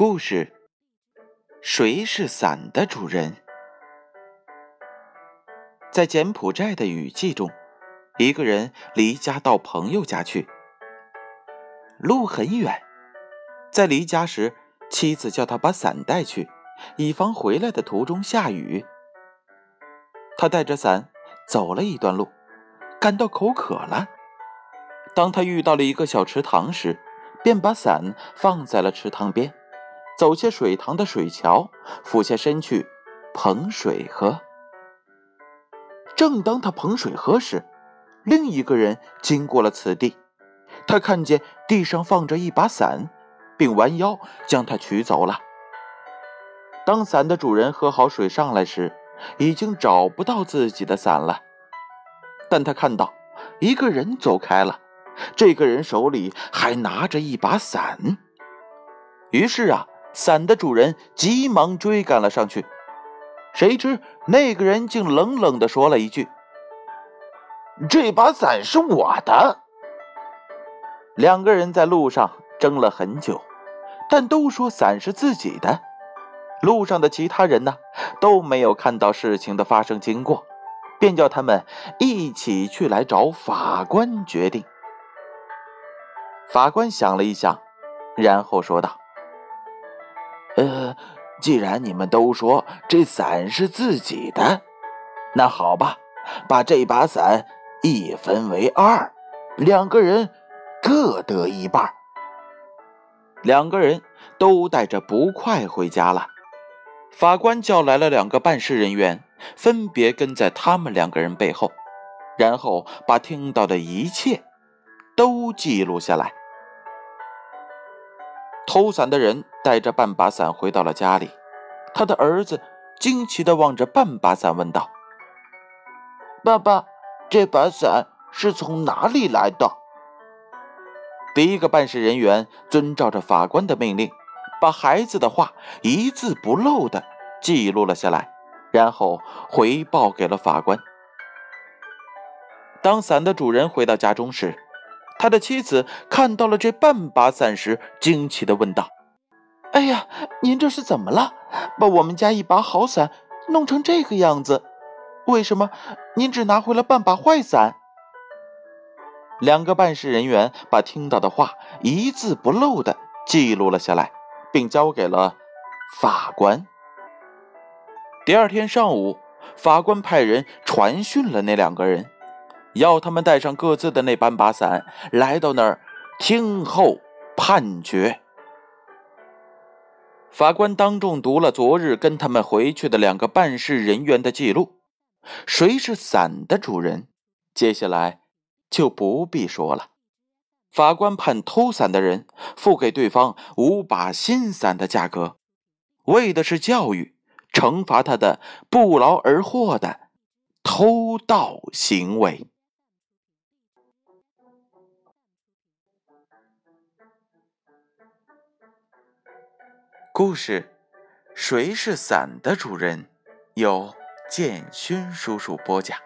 故事：谁是伞的主人？在柬埔寨的雨季中，一个人离家到朋友家去，路很远。在离家时，妻子叫他把伞带去，以防回来的途中下雨。他带着伞走了一段路，感到口渴了。当他遇到了一个小池塘时，便把伞放在了池塘边。走下水塘的水桥，俯下身去捧水喝。正当他捧水喝时，另一个人经过了此地，他看见地上放着一把伞，并弯腰将它取走了。当伞的主人喝好水上来时，已经找不到自己的伞了。但他看到一个人走开了，这个人手里还拿着一把伞。于是啊。伞的主人急忙追赶了上去，谁知那个人竟冷冷地说了一句：“这把伞是我的。”两个人在路上争了很久，但都说伞是自己的。路上的其他人呢，都没有看到事情的发生经过，便叫他们一起去来找法官决定。法官想了一想，然后说道。呃，既然你们都说这伞是自己的，那好吧，把这把伞一分为二，两个人各得一半。两个人都带着不快回家了。法官叫来了两个办事人员，分别跟在他们两个人背后，然后把听到的一切都记录下来。偷伞的人带着半把伞回到了家里，他的儿子惊奇地望着半把伞，问道：“爸爸，这把伞是从哪里来的？”第一个办事人员遵照着法官的命令，把孩子的话一字不漏地记录了下来，然后回报给了法官。当伞的主人回到家中时，他的妻子看到了这半把伞时，惊奇地问道：“哎呀，您这是怎么了？把我们家一把好伞弄成这个样子？为什么您只拿回了半把坏伞？”两个办事人员把听到的话一字不漏地记录了下来，并交给了法官。第二天上午，法官派人传讯了那两个人。要他们带上各自的那半把伞，来到那儿听候判决。法官当众读了昨日跟他们回去的两个办事人员的记录，谁是伞的主人？接下来就不必说了。法官判偷伞的人付给对方五把新伞的价格，为的是教育、惩罚他的不劳而获的偷盗行为。故事：谁是伞的主人？由建勋叔叔播讲。